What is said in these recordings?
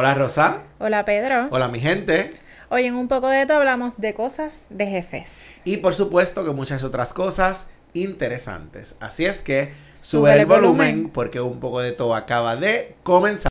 Hola Rosa. Hola Pedro. Hola mi gente. Hoy en un poco de todo hablamos de cosas de jefes. Y por supuesto que muchas otras cosas interesantes. Así es que sube, el volumen, volumen porque un poco de todo acaba de comenzar.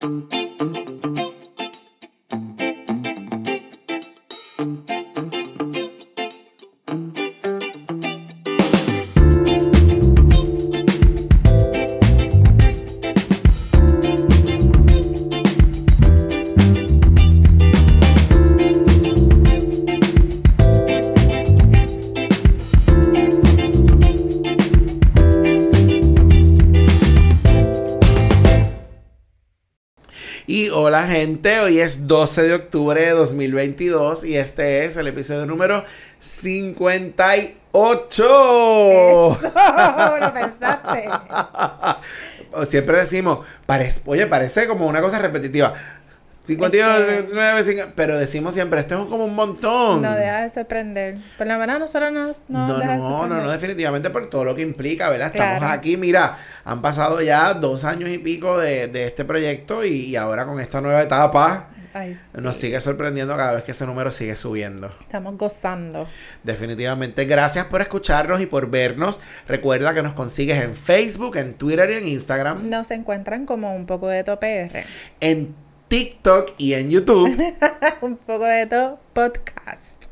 Gente, hoy es 12 de octubre de 2022 y este es el episodio número 58. Eso, lo pensaste. Siempre decimos, oye, parece como una cosa repetitiva. 52, 59, pero decimos siempre, esto es como un montón. No deja de sorprender. Por la verdad, nosotros nos, no, no, no, no, no, definitivamente por todo lo que implica, ¿verdad? Estamos aquí, mira, han pasado ya dos años y pico de, de este proyecto y, ahora con esta nueva etapa. Nos sigue sorprendiendo cada vez que ese número sigue subiendo. Estamos gozando. Definitivamente. Gracias por escucharnos y por vernos. Recuerda que nos consigues en Facebook, en Twitter y en Instagram. Nos encuentran como un poco de topr. En TikTok y en YouTube. un poco de todo podcast.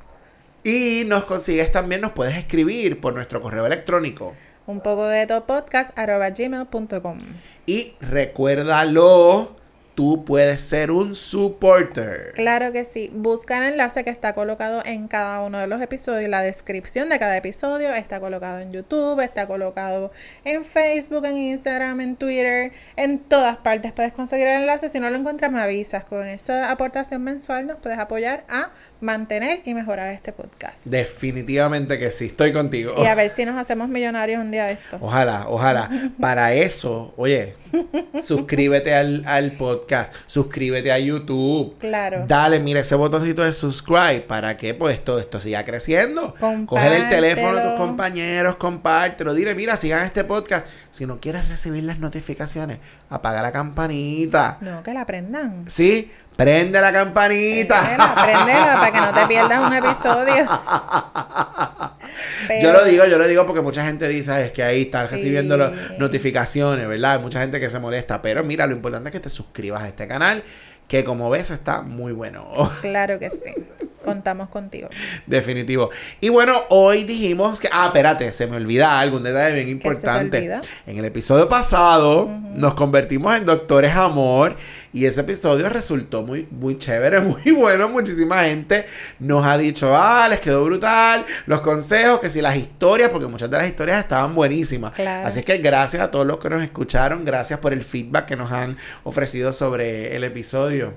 Y nos consigues también, nos puedes escribir por nuestro correo electrónico. Un poco de todo podcast arroba gmail.com. Y recuérdalo tú puedes ser un supporter. Claro que sí. Busca el enlace que está colocado en cada uno de los episodios. La descripción de cada episodio está colocado en YouTube, está colocado en Facebook, en Instagram, en Twitter. En todas partes puedes conseguir el enlace. Si no lo encuentras, me avisas. Con esa aportación mensual nos puedes apoyar a mantener y mejorar este podcast. Definitivamente que sí, estoy contigo. Y a ver si nos hacemos millonarios un día de esto. Ojalá, ojalá. Para eso, oye, suscríbete al, al podcast suscríbete a YouTube. Claro. Dale, mira ese botoncito de subscribe para que pues todo esto siga creciendo. Coger el teléfono de tus compañeros, compártelo. Dile, mira, sigan este podcast. Si no quieres recibir las notificaciones, apaga la campanita. No, que la prendan. Sí, prende la campanita. Prendela, para que no te pierdas un episodio. Yo lo digo, yo lo digo porque mucha gente dice, es que ahí están recibiendo las notificaciones, ¿verdad? Hay mucha gente que se molesta, pero mira, lo importante es que te suscribas a este canal que como ves está muy bueno. Claro que sí. Contamos contigo. Definitivo. Y bueno, hoy dijimos que. Ah, espérate, se me olvida algo, un detalle bien importante. En el episodio pasado nos convertimos en Doctores Amor y ese episodio resultó muy, muy chévere, muy bueno. Muchísima gente nos ha dicho, ah, les quedó brutal. Los consejos, que si las historias, porque muchas de las historias estaban buenísimas. Así es que gracias a todos los que nos escucharon, gracias por el feedback que nos han ofrecido sobre el episodio.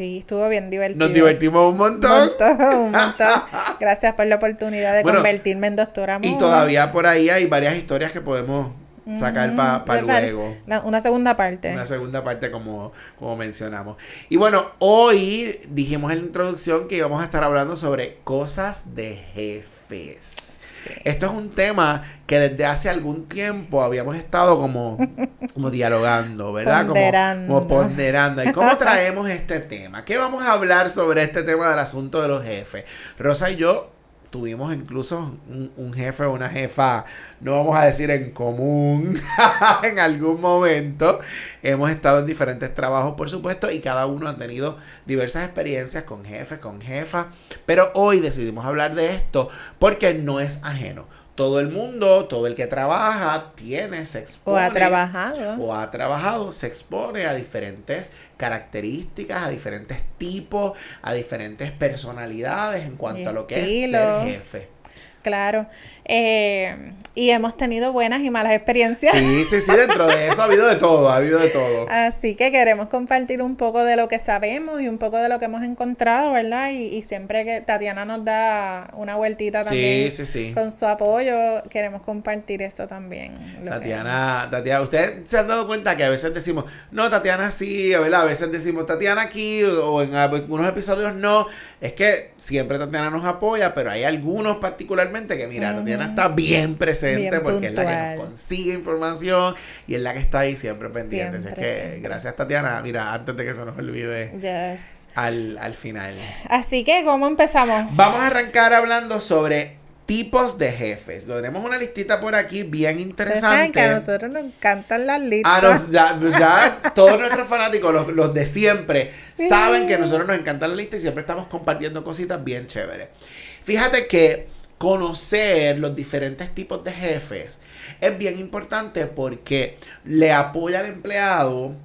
Sí, estuvo bien divertido. Nos divertimos un montón. Un montón, un montón. Gracias por la oportunidad de convertirme en doctora Y todavía por ahí hay varias historias que podemos sacar para luego. una segunda parte. Una segunda parte como, como mencionamos. Y bueno, hoy dijimos en la introducción que íbamos a estar hablando sobre cosas de jefes. Esto es un tema que desde hace algún tiempo habíamos estado como, como dialogando, ¿verdad? Ponderando. Como, como ponderando. ¿Y cómo traemos este tema? ¿Qué vamos a hablar sobre este tema del asunto de los jefes? Rosa y yo tuvimos incluso un, jefe o una jefa, no vamos a decir en común, en algún momento. Hemos estado en diferentes trabajos, por supuesto, y cada uno ha tenido diversas experiencias con jefes, con jefas. Pero hoy decidimos hablar de esto porque no es ajeno todo el mundo, todo el que trabaja, tiene, se expone. O ha trabajado. O ha trabajado, se expone a diferentes características, a diferentes tipos, a diferentes personalidades en cuanto a lo que es ser jefe. Claro. Eh, y hemos tenido buenas y malas experiencias. Sí, sí, sí, dentro de eso ha habido de todo, ha habido de todo. Así que queremos compartir un poco de lo que sabemos y un poco de lo que hemos encontrado, ¿verdad? Y, siempre que Tatiana nos da una vueltita también sí, sí, sí. con su apoyo, queremos compartir eso también. Tatiana, Tatiana, ustedes se han dado cuenta que a veces decimos, no, Tatiana sí, ¿verdad? A veces decimos Tatiana aquí o en algunos episodios no. Es que siempre Tatiana nos apoya, pero hay algunos particularmente que, mira, Tatiana está bien presente Bien porque es la que nos consigue información y es la que está ahí siempre pendiente. Así es Siempre, que, siempre. gracias, Tatiana. Mira, antes de que se nos olvide Yes. al, al final. Así que, ¿cómo empezamos? Vamos a arrancar hablando sobre tipos de jefes. Lo tenemos una listita por aquí bien saben que a interesante. nosotros nos encantan las listas. Ah, nos- ya, ya todos nuestros fanáticos, los, los de siempre, saben que a nosotros nos encanta la lista y siempre estamos compartiendo cositas bien chéveres. Fíjate que conocer los diferentes tipos de jefes es bien importante porque le apoya al empleado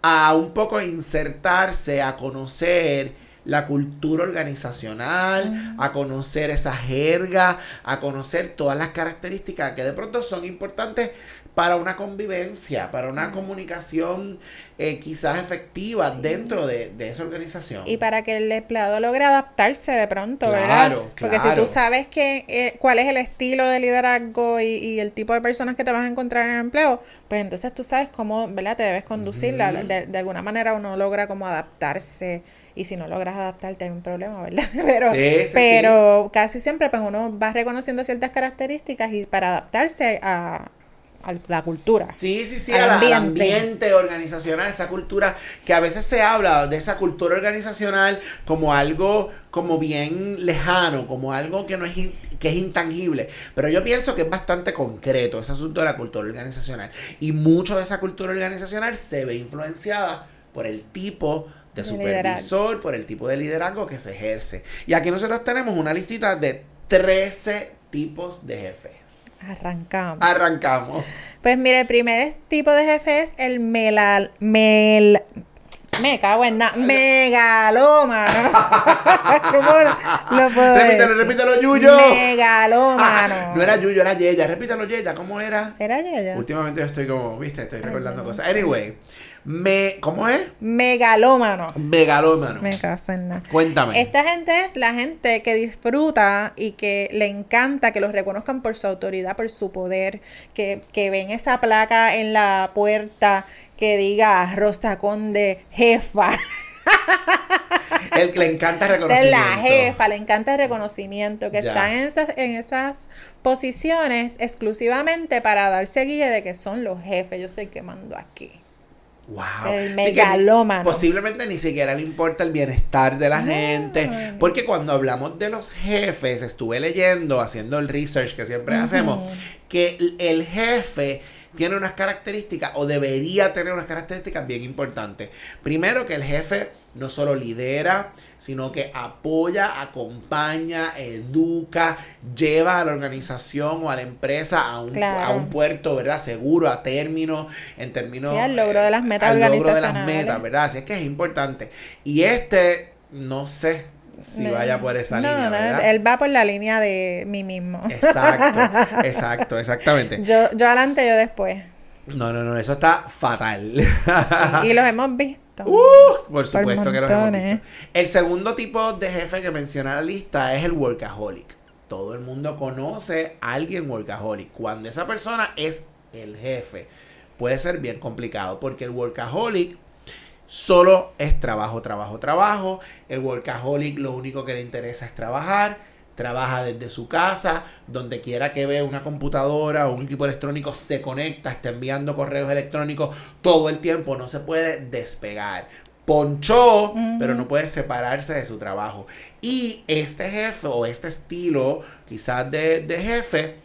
a un poco insertarse, a conocer la cultura organizacional, a conocer esa jerga, a conocer todas las características que de pronto son importantes para una convivencia, para una comunicación eh, quizás efectiva dentro de, de esa organización. Y para que el empleado logre adaptarse de pronto, Claro, ¿verdad? Porque si claro. tú sabes que, eh, cuál es el estilo de liderazgo y, y el tipo de personas que te vas a encontrar en el empleo, pues entonces tú sabes cómo, ¿verdad? Te debes conducir. De, de alguna manera uno logra como adaptarse. Y si no logras adaptarte hay un problema, ¿verdad? Pero, sí, pero casi siempre pues uno va reconociendo ciertas características y para adaptarse a, a la cultura. Sí, sí, sí, al ambiente. organizacional, esa cultura que a veces se habla de esa cultura organizacional como algo como bien lejano, como algo que no es que es intangible, pero yo pienso que es bastante concreto ese asunto de la cultura organizacional y mucho de esa cultura organizacional se ve influenciada por el tipo de De supervisor, por el tipo de liderazgo que se ejerce. Y aquí nosotros tenemos una listita de 13 tipos de jefes. Arrancamos. Arrancamos. Pues mire, el primer tipo de jefe es el melal, mel, me cago en nada, megalómano. ¿Cómo lo puedo Repítelo, decir? repítelo, Yuyo. Megalómano. Ah, no era Yuyo, era Yeya. Repítelo, Yeya. ¿Cómo era? ¿Era ella? Últimamente yo estoy como, viste, estoy recordando cosas. Anyway, me, ¿cómo es? Megalómano. Megalómano. Me cago en nada. Cuéntame. Esta gente es la gente que disfruta y que le encanta que los reconozcan por su autoridad, por su poder, que, que ven esa placa en la puerta que diga Rosa Conde jefa. El que le encanta es reconocimiento. la jefa, le encanta el reconocimiento, que Ya. están en esas, en esas posiciones exclusivamente para darse guía de que son los jefes. Yo soy el que mando aquí. Wow. sea, el que megalómano. posiblemente ni siquiera le importa el bienestar de la No. gente. Porque cuando hablamos de los jefes, estuve leyendo, haciendo el research que siempre hacemos, que el jefe tiene unas características o debería tener unas características bien importantes. Primero que el jefe no solo lidera, sino que apoya, acompaña, educa, lleva a la organización o a la empresa a un, Claro. a un puerto, ¿verdad? Seguro, a término, en términos... Sí, al logro de las metas al logro de las metas, ¿verdad? Así es que es importante. Y este, no sé si No, vaya por esa no, línea, no, ¿verdad? él va por la línea de mí mismo. Exacto, exacto, exactamente. Yo, yo adelante, yo después. No, no, no, eso está fatal. Y los hemos visto. Uh, por supuesto que los hemos visto. El segundo tipo de jefe que menciona la lista es el workaholic. Todo el mundo conoce a alguien workaholic. Cuando esa persona es el jefe, puede ser bien complicado porque el workaholic solo es trabajo, trabajo, trabajo. El workaholic lo único que le interesa es trabajar. Trabaja desde su casa, donde quiera que vea una computadora o un equipo electrónico, se conecta, está enviando correos electrónicos todo el tiempo, no se puede despegar. Ponchó, pero no puede separarse de su trabajo. Y este jefe o este estilo quizás de, de jefe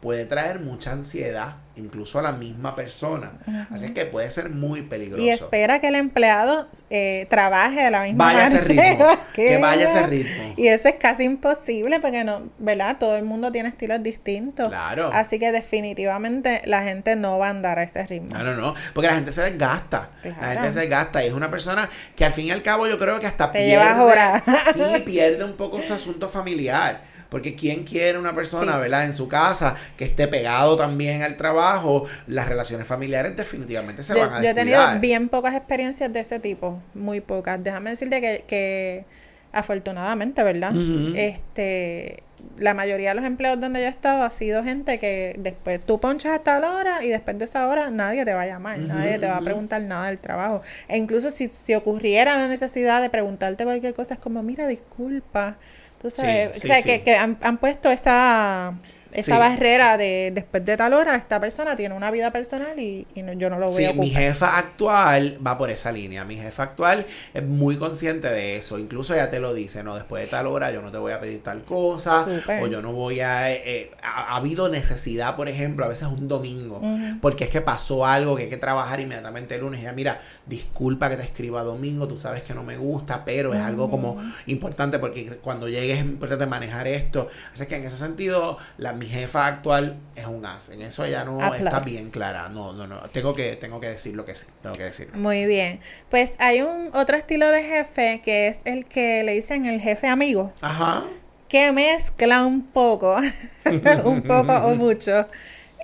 puede traer mucha ansiedad, incluso a la misma persona. Así que puede ser muy peligroso. Y espera que el empleado eh, trabaje de la misma Vaya a ese manera ritmo, que vaya a ese ritmo. Y eso es casi imposible porque no, ¿verdad? Todo el mundo tiene estilos distintos. Claro. Así que definitivamente la gente no va a andar a ese ritmo. No, no, no, porque la gente se desgasta. Claro. La gente se desgasta y es una persona que al fin y al cabo yo creo que hasta Te pierde, llevas horas. sí, pierde un poco su asunto familiar. Porque quién quiere una persona, Sí. ¿verdad? En su casa que esté pegado también al trabajo, las relaciones familiares definitivamente se van a Yo, yo he tenido descuidar. bien pocas experiencias de ese tipo, muy pocas. Déjame decirte que, que afortunadamente, ¿verdad? Este, la mayoría de los empleos donde yo he estado ha sido gente que después tú ponchas hasta la hora y después de esa hora nadie te va a llamar, nadie te va a preguntar nada del trabajo. E incluso si, si ocurriera la necesidad de preguntarte cualquier cosa, es como, mira, disculpa. Tú sabes, o sea, Que, que han, han puesto esa esa barrera de después de tal hora, esta persona tiene una vida personal y, yo no lo voy a ocupar. mi jefa actual va por esa línea. Mi jefa actual es muy consciente de eso. Incluso ella te lo dice, no, después de tal hora yo no te voy a pedir tal cosa. O yo no voy a... Eh, eh, ha, habido necesidad, por ejemplo, a veces un domingo, porque es que pasó algo que hay que trabajar inmediatamente el lunes. Y ella, mira, disculpa que te escriba domingo, tú sabes que no me gusta, pero es algo como importante porque cuando llegues es importante manejar esto. Así que en ese sentido, la mi jefa actual es un as. En eso ella no está bien clara. No, no, no. Tengo que, tengo que decir lo que sí. Tengo que decir. Muy bien. Pues hay un otro estilo de jefe que es el que le dicen el jefe amigo. Ajá. Que mezcla un poco, un poco o mucho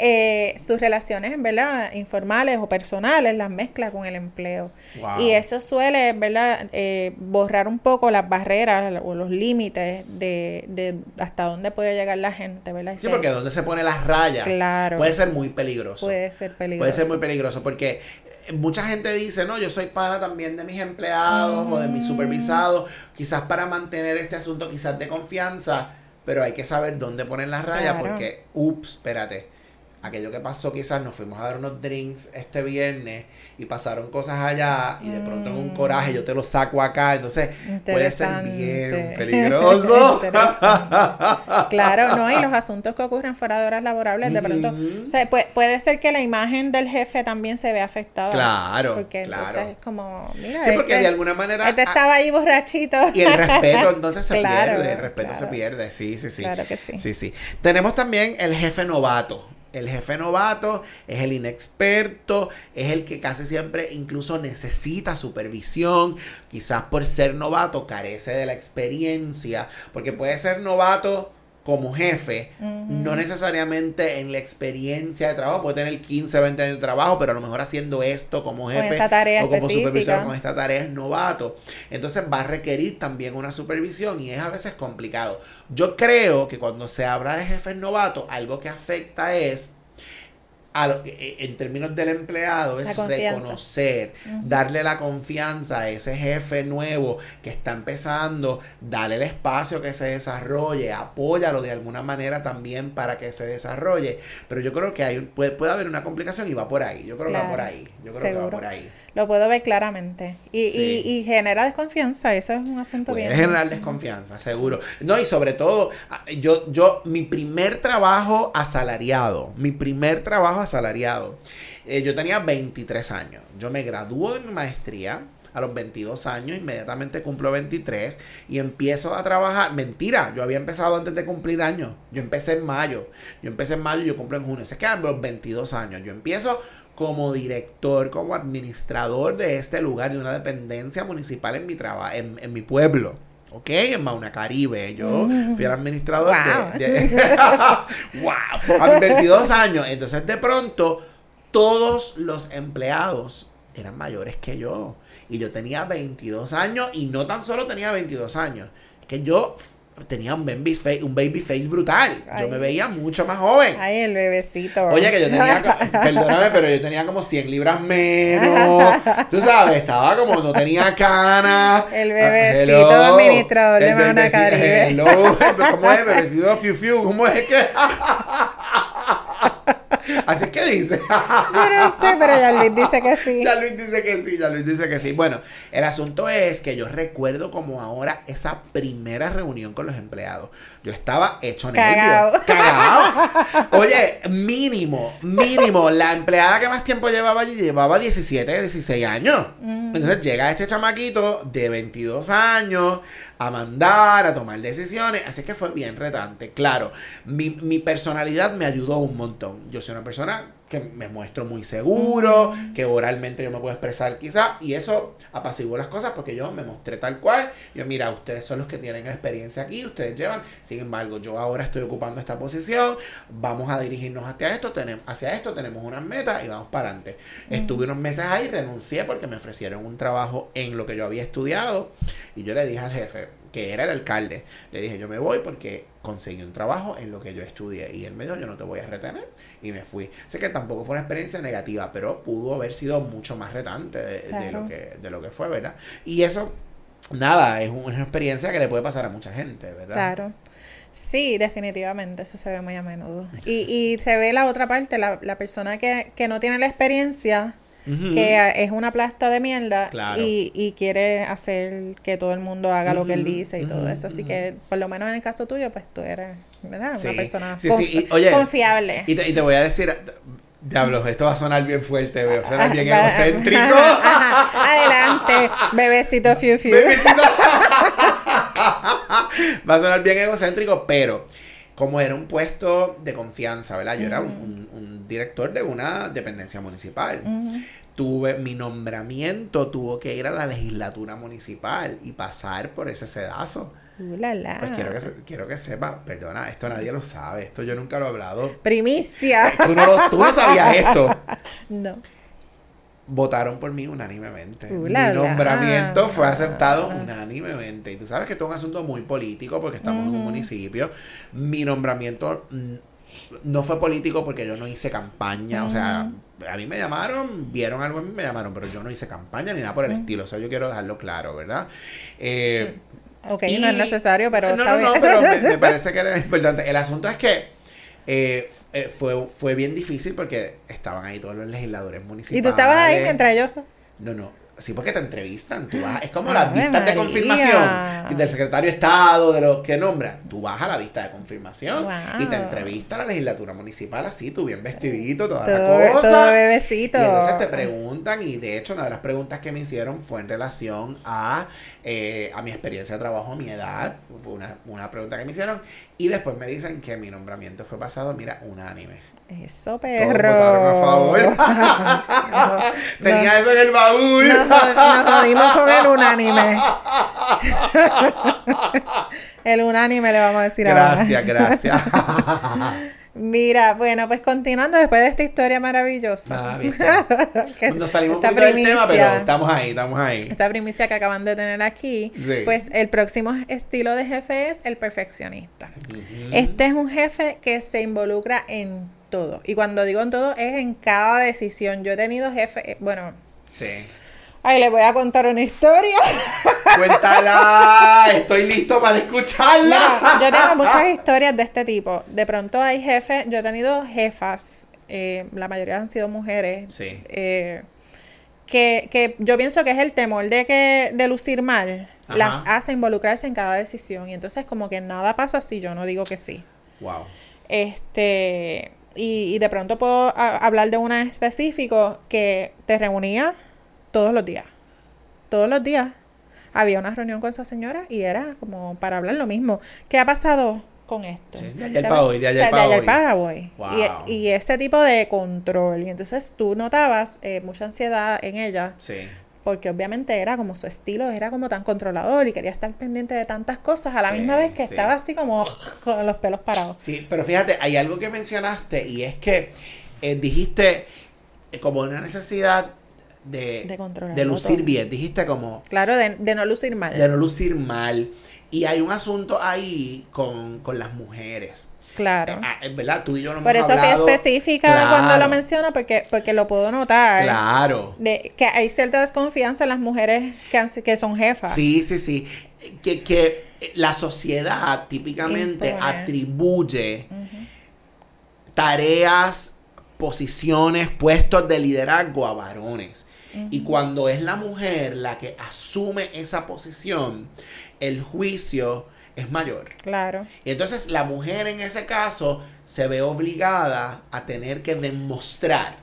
eh, sus relaciones, ¿verdad? Informales o personales las mezcla con el empleo. Y eso suele, ¿verdad? Eh, borrar un poco las barreras o los límites de, de, hasta dónde puede llegar la gente, ¿verdad? sí, porque donde se pone las rayas claro, puede ser muy peligroso. Puede ser peligroso. Puede ser muy peligroso porque mucha gente dice, no, yo soy para también de mis empleados o de mis supervisados, quizás para mantener este asunto quizás de confianza, pero hay que saber dónde poner las rayas porque, ups, espérate aquello que pasó quizás nos fuimos a dar unos drinks este viernes y pasaron cosas allá y de pronto en un mm. coraje yo te lo saco acá, entonces puede ser bien peligroso. claro, no, y los asuntos que ocurren fuera de horas laborables, de pronto, o sea, puede, ser que la imagen del jefe también se vea afectada. Claro, porque claro. entonces es como, mira, sí, porque de alguna manera este estaba ahí borrachito. Y el respeto entonces se pierde, el respeto se pierde, sí, sí, sí. Claro que sí. Sí, sí. Tenemos también el jefe novato. El jefe novato es el inexperto, es el que casi siempre incluso necesita supervisión, quizás por ser novato carece de la experiencia, porque puede ser novato como jefe, no necesariamente en la experiencia de trabajo, puede tener 15, 20 años de trabajo, pero a lo mejor haciendo esto como jefe o como supervisor con esta tarea es novato. Entonces va a requerir también una supervisión y es a veces complicado. Yo creo que cuando se habla de jefes novatos, algo que afecta es e, en términos del empleado es reconocer, darle la confianza a ese jefe nuevo que está empezando, darle el espacio que se desarrolle, apóyalo de alguna manera también para que se desarrolle. Pero yo creo que hay, puede, puede haber una complicación y va por ahí. Yo creo que va por ahí. Yo creo que va por ahí. Lo puedo ver claramente. Y, y, y, genera desconfianza, eso es un asunto bien. generar desconfianza, seguro. No, y sobre todo, yo, yo, mi primer trabajo asalariado, mi primer trabajo asalariado, eh, yo tenía 23 años. Yo me graduó mi maestría a los 22 años, inmediatamente cumplo 23 y empiezo a trabajar. Mentira, yo había empezado antes de cumplir años. Yo empecé en mayo. Yo empecé en mayo y yo cumplo en junio. Se quedan los 22 años. Yo empiezo como director, como administrador de este lugar, de una dependencia municipal en mi trabajo, en, mi pueblo. ¿Ok? En Mauna Caribe. Yo fui el administrador de, ¡Wow! A 22 años. Entonces, de pronto, todos los empleados eran mayores que yo. Y yo tenía 22 años. Y no tan solo tenía 22 años. Que yo tenía un baby face, un baby face brutal. Yo me veía mucho más joven. Ay, el bebecito. Oye, que yo tenía, perdóname, pero yo tenía como 100 libras menos. Tú sabes, estaba como, no tenía canas. El bebecito administrador de Mauna Caribe. Hello, ¿cómo es? Bebecito fiu fiu, ¿cómo es que? Así es que dice. Yo no sé, pero ya Luis dice que sí. Ya Luis dice que sí, ya Luis dice que sí. Bueno, el asunto es que yo recuerdo como ahora esa primera reunión con los empleados. Yo estaba hecho Cagado. Cagado. Oye, mínimo, mínimo. La empleada que más tiempo llevaba allí llevaba 17, 16 años. Mm. Entonces llega este chamaquito de 22 años a mandar, a tomar decisiones. Así que fue bien retante. Claro, mi, mi personalidad me ayudó un montón. Yo soy una persona que me muestro muy seguro, que oralmente yo me puedo expresar quizá, y eso apaciguó las cosas porque yo me mostré tal cual. Yo, mira, ustedes son los que tienen experiencia aquí, ustedes llevan, sin embargo, yo ahora estoy ocupando esta posición, vamos a dirigirnos hacia esto, tenemos, hacia esto, tenemos unas metas y vamos para adelante. Estuve unos meses ahí, renuncié porque me ofrecieron un trabajo en lo que yo había estudiado Y yo le dije al jefe, que era el alcalde, le dije, yo me voy porque conseguí un trabajo en lo que yo estudié. Y él me dijo, yo no te voy a retener. Y me fui. Sé que tampoco fue una experiencia negativa, pero pudo haber sido mucho más retante de, de lo, que, de lo que fue, ¿verdad? Y eso, nada, es una experiencia que le puede pasar a mucha gente, ¿verdad? Claro. Sí, definitivamente, eso se ve muy a menudo. Y, y se ve la otra parte, la, la persona que, que no tiene la experiencia, que es una plasta de mierda y, y, quiere hacer que todo el mundo haga lo que él dice y todo eso. Así que, por lo menos en el caso tuyo, pues tú eres, ¿verdad? Una persona confiable. Y te, y te voy a decir, Diablos, esto va a sonar bien fuerte, va a sonar bien egocéntrico. Adelante, bebecito fiu fiu. Bebecito. va a sonar bien egocéntrico, pero como era un puesto de confianza, ¿verdad? Yo era un, director de una dependencia municipal. Tuve mi nombramiento, tuvo que ir a la legislatura municipal y pasar por ese sedazo. Pues quiero que, quiero que sepa, perdona, esto nadie lo sabe, esto yo nunca lo he hablado. Primicia. Tú no, tú no sabías esto. no votaron por mí unánimemente. Mi nombramiento fue aceptado unánimemente. Y tú sabes que esto es un asunto muy político porque estamos en un municipio. Mi nombramiento no fue político porque yo no hice campaña. O sea, a mí me llamaron, vieron algo en mí, me llamaron, pero yo no hice campaña ni nada por el estilo. O sea, yo quiero dejarlo claro, ¿verdad? Eh, ok, no es necesario, pero. No, no, no, pero me, parece que era importante. El asunto es que. Eh, eh, fue, fue bien difícil porque estaban ahí todos los legisladores municipales. ¿Y tú estabas ahí mientras yo? No, no. Sí, porque te entrevistan. Tú vas, es como las vistas de confirmación del secretario de Estado, de los que nombra. Tú vas a la vista de confirmación y te entrevista a la legislatura municipal así, tú bien vestidito, toda la cosa. Todo bebecito. Y entonces te preguntan, y de hecho, una de las preguntas que me hicieron fue en relación a, eh, a mi experiencia de trabajo, a mi edad. Fue una, una pregunta que me hicieron. Y después me dicen que mi nombramiento fue pasado, mira, unánime. Eso, perro. Tenía eso en el baúl. Nos, jodimos con el unánime. el unánime le vamos a decir gracias, ahora. Gracias, gracias. Mira, bueno, pues continuando después de esta historia maravillosa. Ah, Nos salimos un del tema, pero estamos ahí, estamos ahí. Esta primicia que acaban de tener aquí, pues el próximo estilo de jefe es el perfeccionista. Este es un jefe que se involucra en todo. Y cuando digo en todo, es en cada decisión. Yo he tenido jefe, eh, bueno. Sí. Ay, le voy a contar una historia. Cuéntala, estoy listo para escucharla. yo tengo muchas historias de este tipo. De pronto hay jefes, yo he tenido jefas, eh, la mayoría han sido mujeres. Sí. Eh, que, que, yo pienso que es el temor de que de lucir mal las hace involucrarse en cada decisión y entonces como que nada pasa si yo no digo que sí. Wow. Este, y, de pronto puedo hablar de una específico que te reunía todos los días. Todos los días había una reunión con esa señora y era como para hablar lo mismo. ¿Qué ha pasado con esto? de ayer para hoy, de ayer para hoy. Y, ese tipo de control. Y entonces tú notabas eh, mucha ansiedad en ella. Sí porque obviamente era como su estilo, era como tan controlador y quería estar pendiente de tantas cosas a la misma vez que estaba así como con los pelos parados. Sí, pero fíjate, hay algo que mencionaste y es que eh, dijiste eh, como una necesidad de, de, lucir bien, dijiste como... Claro, de, de, no lucir mal. De no lucir mal. Y hay un asunto ahí con, con las mujeres. Claro. Ah, ¿Verdad? Tú y yo no Por eso hablado. fui específica cuando lo menciona, porque, porque lo puedo notar. Claro. De, que hay cierta desconfianza en las mujeres que, que son jefas. Sí, sí, sí. Que, que la sociedad típicamente atribuye tareas, posiciones, puestos de liderazgo a varones. Y cuando es la mujer la que asume esa posición, el juicio es mayor. Claro. Y entonces la mujer en ese caso se ve obligada a tener que demostrar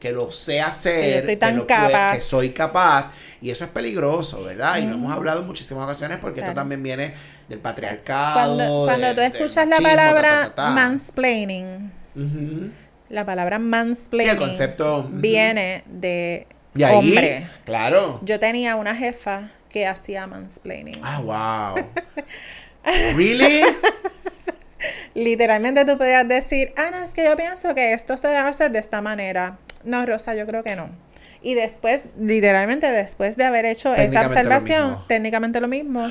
que lo sé hacer, que, tan que, soy capaz. Y eso es peligroso, ¿verdad? Y lo hemos hablado en muchísimas ocasiones porque esto también viene del patriarcado. Cuando, tú escuchas la palabra mansplaining, la palabra mansplaining concepto, viene de, hombre. Claro. Yo tenía una jefa que hacía mansplaining. Ah, wow. ¿Really? Literalmente tú podías decir, ah, no, es que yo pienso que esto se debe hacer de esta manera. No, Rosa, yo creo que no. Y después, literalmente después de haber hecho esa lo observación, técnicamente lo mismo,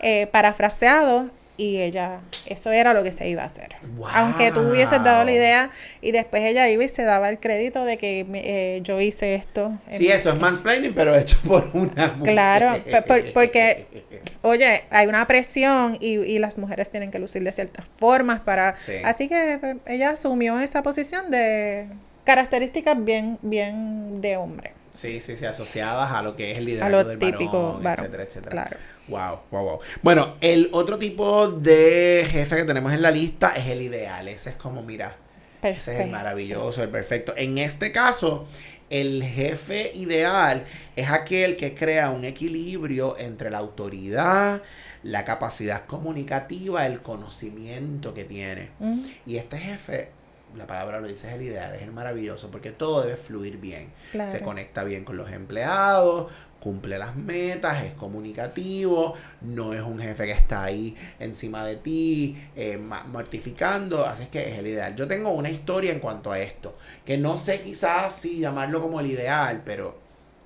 eh, parafraseado, y ella, eso era lo que se iba a hacer. Wow. Aunque tú hubieses dado la idea y después ella iba y se daba el crédito de que eh, yo hice esto. Sí, eso es mansplaining, pero hecho por una mujer. Claro, por- porque- Oye, hay una presión y, y las mujeres tienen que lucir de ciertas formas para... Sí. Así que pues, ella asumió esa posición de características bien, bien de hombre. Sí, sí, sí, asociadas a lo que es el A liderazgo lo del típico varón, varón. etcétera, etcétera. Claro. Wow, wow, wow. Bueno, el otro tipo de jefe que tenemos en la lista es el ideal. Ese es como, mira, ese es el maravilloso, el perfecto. En este caso, el jefe ideal es aquel que crea un equilibrio entre la autoridad, la capacidad comunicativa, el conocimiento que tiene. Mm, Y este jefe, la palabra lo dice, es el ideal, es el maravilloso, porque todo debe fluir bien. Claro. Se conecta bien con los empleados, cumple las metas, es comunicativo, no es un jefe que está ahí encima de ti, eh, mortificando, así es que es el ideal. Yo tengo una historia en cuanto a esto, que no sé quizás si llamarlo como el ideal, pero,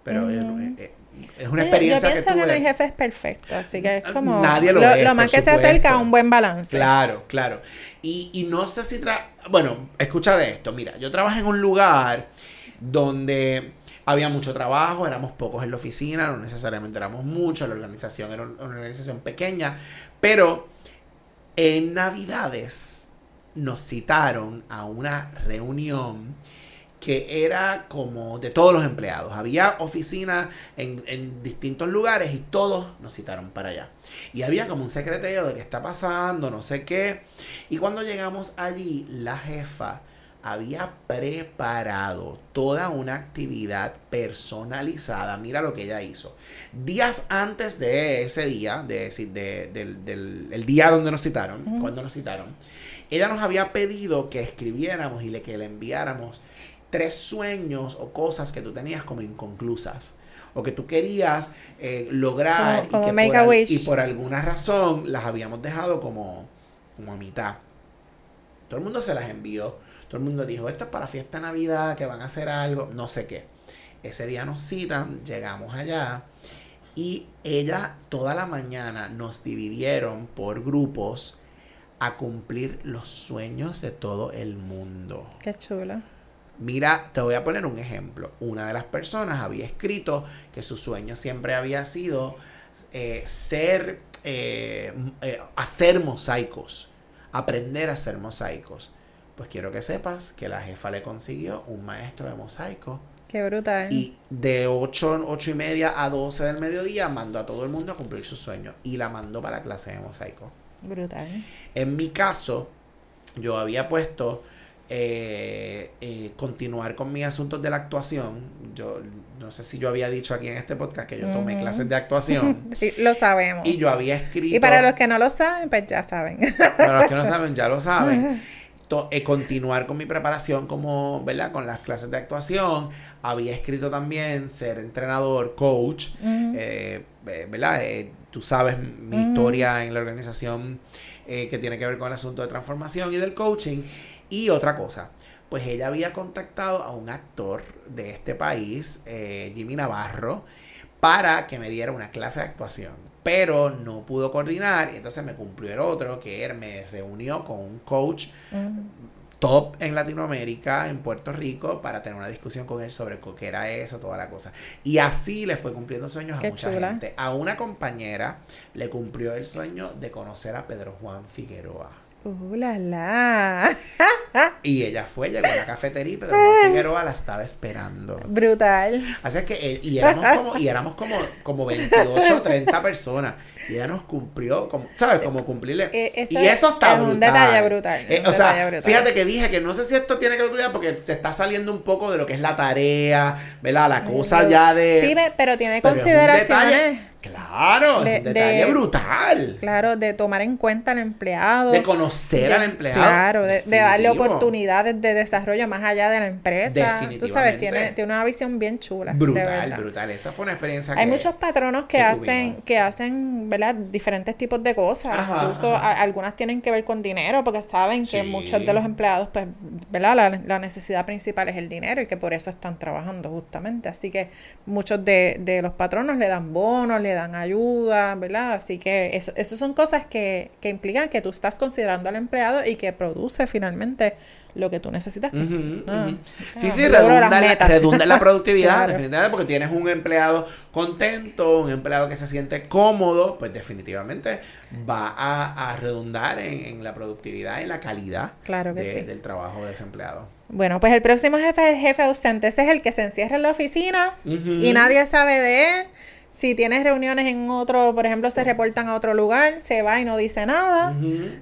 pero eh, eh, eh, es una experiencia yo que pienso que, no hay tuve. jefes perfectos, así que es como Nadie lo lo, es, lo más que se acerca a un buen balance. Claro, claro. Y, y no sé si tra Bueno, escucha de esto. Mira, yo trabajé en un lugar donde había mucho trabajo, éramos pocos en la oficina, no necesariamente éramos muchos, la organización era un- una organización pequeña, pero en Navidades nos citaron a una reunión que era como de todos los empleados. Había oficinas en, en distintos lugares y todos nos citaron para allá. Y había como un secreteo de qué está pasando, no sé qué. Y cuando llegamos allí, la jefa había preparado toda una actividad personalizada. Mira lo que ella hizo. Días antes de ese día, de, decir, de- del, del- el día donde nos citaron, cuando nos citaron, ella nos había pedido que escribiéramos y le, que le enviáramos tres sueños o cosas que tú tenías como inconclusas o que tú querías eh, lograr Como- como y, que make por a wish. y por alguna razón las habíamos dejado como, como a mitad. Todo el mundo se las envió. Todo el mundo dijo, esto es para fiesta de Navidad, que van a hacer algo, no sé qué. Ese día nos citan, llegamos allá y ella toda la mañana nos dividieron por grupos a cumplir los sueños de todo el mundo. Qué chulo. Mira, te voy a poner un ejemplo. Una de las personas había escrito que su sueño siempre había sido eh, ser, eh, m- eh, hacer mosaicos, aprender a hacer mosaicos. Pues quiero que sepas que la jefa le consiguió un maestro de mosaico Qué brutal. y de 8, 8 y media a 12 del mediodía mandó a todo el mundo a cumplir su sueño y la mandó para la clase de mosaico. Brutal. En mi caso, yo había puesto eh, eh, continuar con mis asuntos de la actuación. Yo no sé si yo había dicho aquí en este podcast que yo tomé clases de actuación Sí, lo sabemos. y yo había escrito. Y para los que no lo saben, pues ya saben. para los que no saben, ya lo saben. to- eh, continuar con mi preparación como, ¿verdad? Con las clases de actuación. Había escrito también ser entrenador, coach. Eh, eh, ¿verdad? Eh, tú sabes mi historia en la organización eh, que tiene que ver con el asunto de transformación y del coaching. Y otra cosa, pues ella había contactado a un actor de este país, Jimmy Navarro, para que me diera una clase de actuación. Pero no pudo coordinar y entonces me cumplió el otro, que él me reunió con un coach Ujú. top en Latinoamérica, en Puerto Rico, para tener una discusión con él sobre qué era eso, toda la cosa. Y así le fue cumpliendo sueños Qué a mucha chula. gente. A una compañera le cumplió el sueño de conocer a Pedro Juan Figueroa. Uh, la, la. Y ella fue, llegó a la cafetería y Pedro Juan Figueroa la estaba esperando. Brutal. Así es que, eh, y éramos como, y éramos como, como 28 o 30 personas. Y ella nos cumplió, como, ¿sabes? Como cumplirle. Eh, eso y eso está es un brutal. detalle brutal, Eh, un o sea, brutal. fíjate que dije que no sé si esto tiene que ver con porque se está saliendo un poco de lo que es la tarea, ¿verdad? La cosa ya de. Sí, pero tiene Pero es un consideraciones. Claro, De- detalle de- brutal. Claro, de tomar en cuenta al empleado. De conocer de- al empleado. Claro, de, darle oportunidades de desarrollo más allá de la empresa. Tú sabes, tiene, tiene una visión bien chula. Brutal, brutal. Esa fue una experiencia Hay que- muchos patronos que que hacen, tuvimos. que hacen, ¿verdad? Diferentes tipos de cosas. Ajá, Incluso ajá. a- algunas tienen que ver con dinero, porque saben que muchos de los empleados, pues, ¿verdad? La, la necesidad principal es el dinero y que por eso están trabajando justamente. Así que muchos de, de los patronos le dan bonos, le dan ayuda, ¿verdad? Así que eso, eso son cosas que, que implican que tú estás considerando al empleado y que produce finalmente lo que tú necesitas. ah, ah, Sí, sí, logro redunda, la, redunda la productividad, Claro. definitivamente, porque tienes un empleado contento, un empleado que se siente cómodo, pues definitivamente va a, a redundar en, en la productividad y la calidad Claro que de- sí. del trabajo de ese empleado. Bueno, pues el próximo jefe es el jefe ausente. Ese es el que se encierra en la oficina y nadie sabe de él. Si tienes reuniones en otro, por ejemplo, se reportan a otro lugar, se va y no dice nada.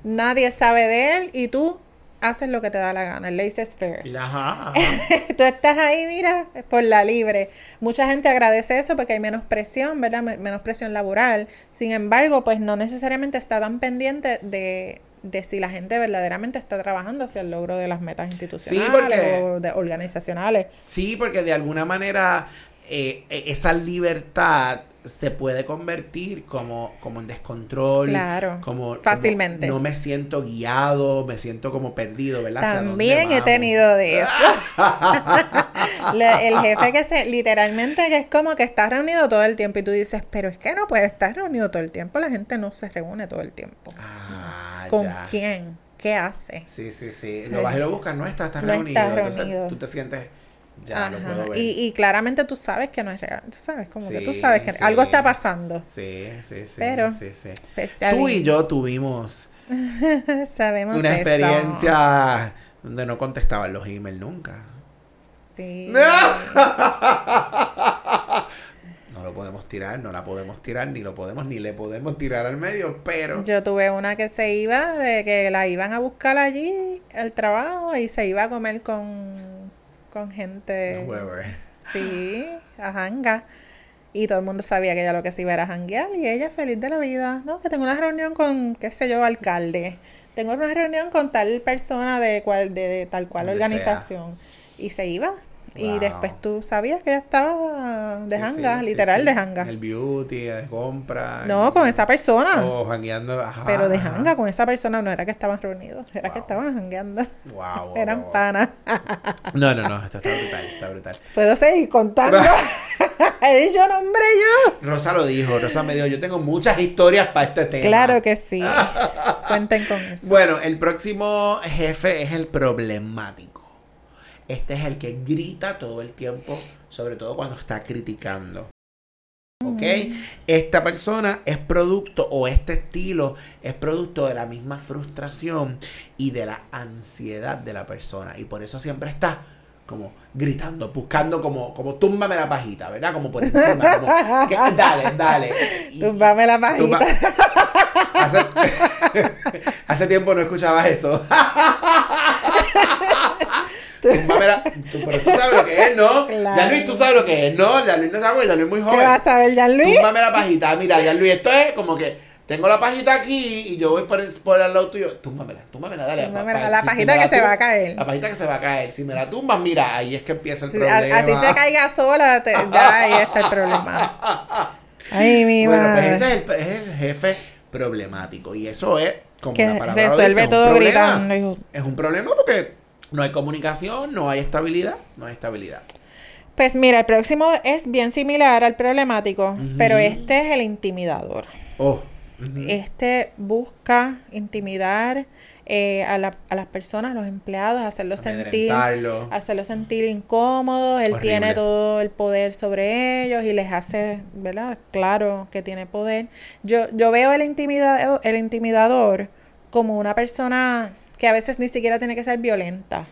Nadie sabe de él y tú haces lo que te da la gana. El. Y Ajá, ajá. Tú estás ahí, mira, por la libre. Mucha gente agradece eso porque hay menos presión, ¿verdad? Me- Menos presión laboral. Sin embargo, pues no necesariamente está tan pendiente de, de si la gente verdaderamente está trabajando hacia el logro de las metas institucionales porque- o de organizacionales. Sí, porque de alguna manera eh, e- esa libertad se puede convertir como, como en descontrol. Claro, como, como fácilmente. no me siento guiado, me siento como perdido, ¿verdad? ¿Hacia dónde También he tenido de eso. Le- el jefe que se, literalmente que es como que está reunido todo el tiempo y tú dices, pero es que no puede estar reunido todo el tiempo, la gente no se reúne todo el tiempo. Ah, ¿Con ya. quién? ¿Qué hace? Sí, sí, sí. Sí. Lo vas y lo buscas, no está, está No reunido. está Entonces reunido. tú te sientes, ya lo Ajá. puedo ver. Y, y claramente tú sabes que no es real. Tú sabes, como que tú sabes que sí. algo está pasando. Sí, sí, sí. Pero, sí. Pues, Tú y yo tuvimos Sabemos una experiencia donde no contestaban los emails nunca. Sí. No lo podemos tirar, no la podemos tirar, ni lo podemos, ni le podemos tirar al medio, pero. Yo tuve una que se iba, de que la iban a buscar allí, al trabajo, y se iba a comer con, con gente. Whoever. Sí, a janga. Y todo el mundo sabía que ella lo que se iba era janguear y ella feliz de la vida. No, que tengo una reunión con, qué sé yo, alcalde. Tengo una reunión con tal persona de cual, de, tal cual Donde organización. Y se iba. Y después tú sabías que ella estaba de Sí, janga, sí, literal sí, de. En el beauty, de compra. No, con esa persona. O jangueando. ajá, Pero de ajá. janga con esa persona no era que estaban reunidos, era que estaban jangueando. Wow, wow, Eran panas. No, no, no, esto está brutal, está brutal. Puedo seguir contando. He dicho nombre yo. Rosa lo dijo, Rosa me dijo, yo tengo muchas historias para este tema. Claro que sí. Cuenten con eso. Bueno, el próximo jefe es el problemático. Este es el que grita todo el tiempo, sobre todo cuando está criticando. ¿Ok? Esta persona es producto, o este estilo es producto de la misma frustración y de la ansiedad de la persona. Y por eso siempre está como gritando, buscando como, como túmbame la pajita, ¿verdad? Como por encima, como, que- dale, dale. Y- Túmbame la pajita. Tumba- hace, hace tiempo no escuchabas eso. Tú- pero tú sabes lo que es, ¿no? Claro. Ya Luis, tú sabes lo que es, ¿no? Ya Luis no sabe, ya Luis es muy ¿Qué joven. vas a ver, Jean-Luis? Túmbame la pajita. Mira, ya Luis, esto es como que tengo la pajita aquí y yo voy por el, por el lado tuyo. Túmbamela, túmbamela, dale. Túmbamela, pa- pa- la si pajita que se va a caer. La pajita que se va a caer. Si me la tumbas, mira, ahí es que empieza el problema. Así se caiga sola, te- ya ahí está el problema. Ay, mi Bueno, pues madre. ese es el, es el jefe problemático. Y eso es, como que la palabra lo resuelve un todo problema. gritando. Es un problema porque no hay comunicación, no hay estabilidad, no hay estabilidad. Pues mira, el próximo es bien similar al problemático, pero este es el intimidador. Oh. Este busca intimidar eh, a, la- a las personas, a los empleados, hacerlos sentir, hacerlos sentir incómodos. Él Horrible. tiene todo el poder sobre ellos y les hace, ¿verdad? Claro que tiene poder. Yo, yo veo el intimidador, el intimidador como una persona que a veces ni siquiera tiene que ser violenta.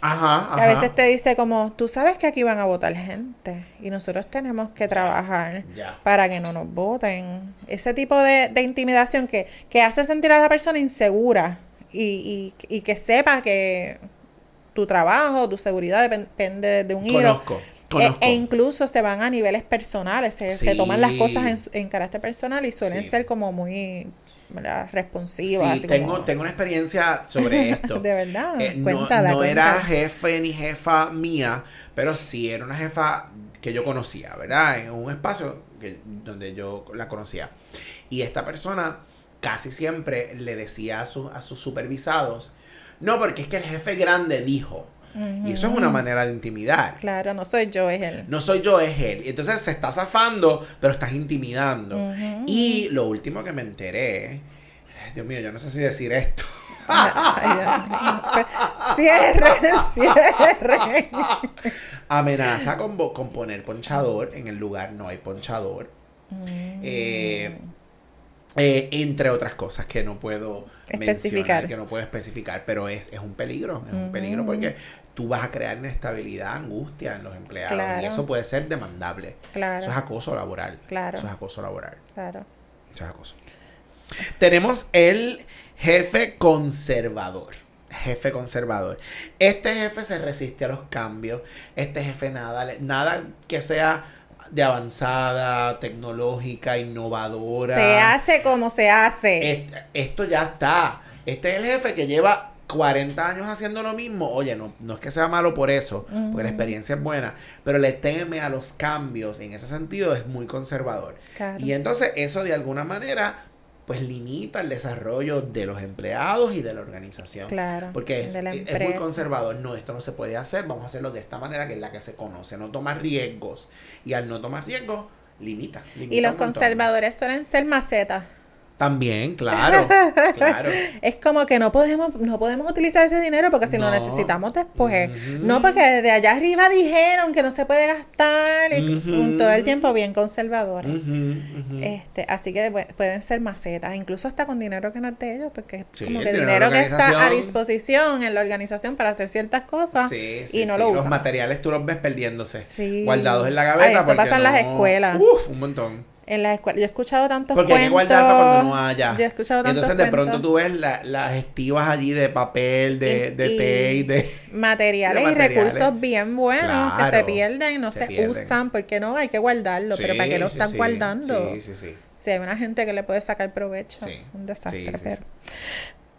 Ajá, Que ajá. a veces te dice como, tú sabes que aquí van a votar gente y nosotros tenemos que trabajar para que no nos voten. Ese tipo de, de intimidación que, que hace sentir a la persona insegura y, y, y que sepa que tu trabajo, tu seguridad depen- depende de un hilo. Conozco. E, e incluso se van a niveles personales, se, toman las cosas en, carácter personal y suelen Sí. ser como muy ¿verdad? responsivas. Sí, así tengo, como- tengo una experiencia sobre esto. De verdad, Eh, no cuéntala, no era cuéntala. jefe ni jefa mía, pero sí era una jefa que yo conocía, ¿verdad? En un espacio que, donde yo la conocía. Y esta persona casi siempre le decía a, sus a sus supervisados, no, porque es que el jefe grande dijo. Y eso es una manera de intimidar. Claro, no soy yo, es él. No soy yo, es él. Y entonces se está zafando, pero estás intimidando. Y lo último que me enteré, Dios mío, yo no sé si decir esto. Mío. Cierren, cierren. Amenaza con, con poner ponchador. En el lugar no hay ponchador. Mm. Eh, eh, entre otras cosas que no puedo Especificar. mencionar, que no puedo especificar, pero es, es un peligro, es un peligro porque tú vas a crear inestabilidad, angustia en los empleados y eso puede ser demandable. Claro. Eso es acoso laboral. Claro. Eso es acoso laboral. Claro. Eso es acoso. Tenemos el jefe conservador. Jefe conservador. Este jefe se resiste a los cambios. Este jefe nada, nada que sea de avanzada, tecnológica, innovadora. Se hace como se hace. Est- esto ya está. Este es el jefe que lleva 40 años haciendo lo mismo. Oye, no, no es que sea malo por eso, porque la experiencia es buena, pero le teme a los cambios. En ese sentido es muy conservador. Claro. Y entonces eso de alguna manera pues limita el desarrollo de los empleados y de la organización. Claro, Porque es, es- muy conservador. No, esto no se puede hacer. Vamos a hacerlo de esta manera que es la que se conoce. No tomar riesgos. Y al no tomar riesgos, limita. limita Y los conservadores suelen ser macetas. También, claro. claro. Es como que no podemos, no podemos utilizar ese dinero porque si lo No. necesitamos después. No, porque de allá arriba dijeron que no se puede gastar. y Ujú. un- todo el tiempo bien conservadores. Este, así que pu- pueden ser macetas, incluso hasta con dinero que no es de ellos, porque es Sí, como que dinero que está a disposición en la organización para hacer ciertas cosas Sí, sí, y no lo Los usan. materiales tú los ves perdiéndose. Guardados en la gaveta. Ay, eso porque pasa en las escuelas. Uf, un montón. En la escuela, yo he escuchado tantos Porque hay que cuentos. guardar para cuando no haya. Yo he escuchado Y tantos Entonces de pronto cuentos, tú ves la- las estivas allí de papel, de, Y- de y- tape, de... materiales, de y recursos bien buenos que se pierden y no se se, pierden. usan porque no hay que guardarlo, pero ¿para qué lo están sí, guardando? Sí, sí, sí. Si hay una gente que le puede sacar provecho, Sí, un desastre. pero-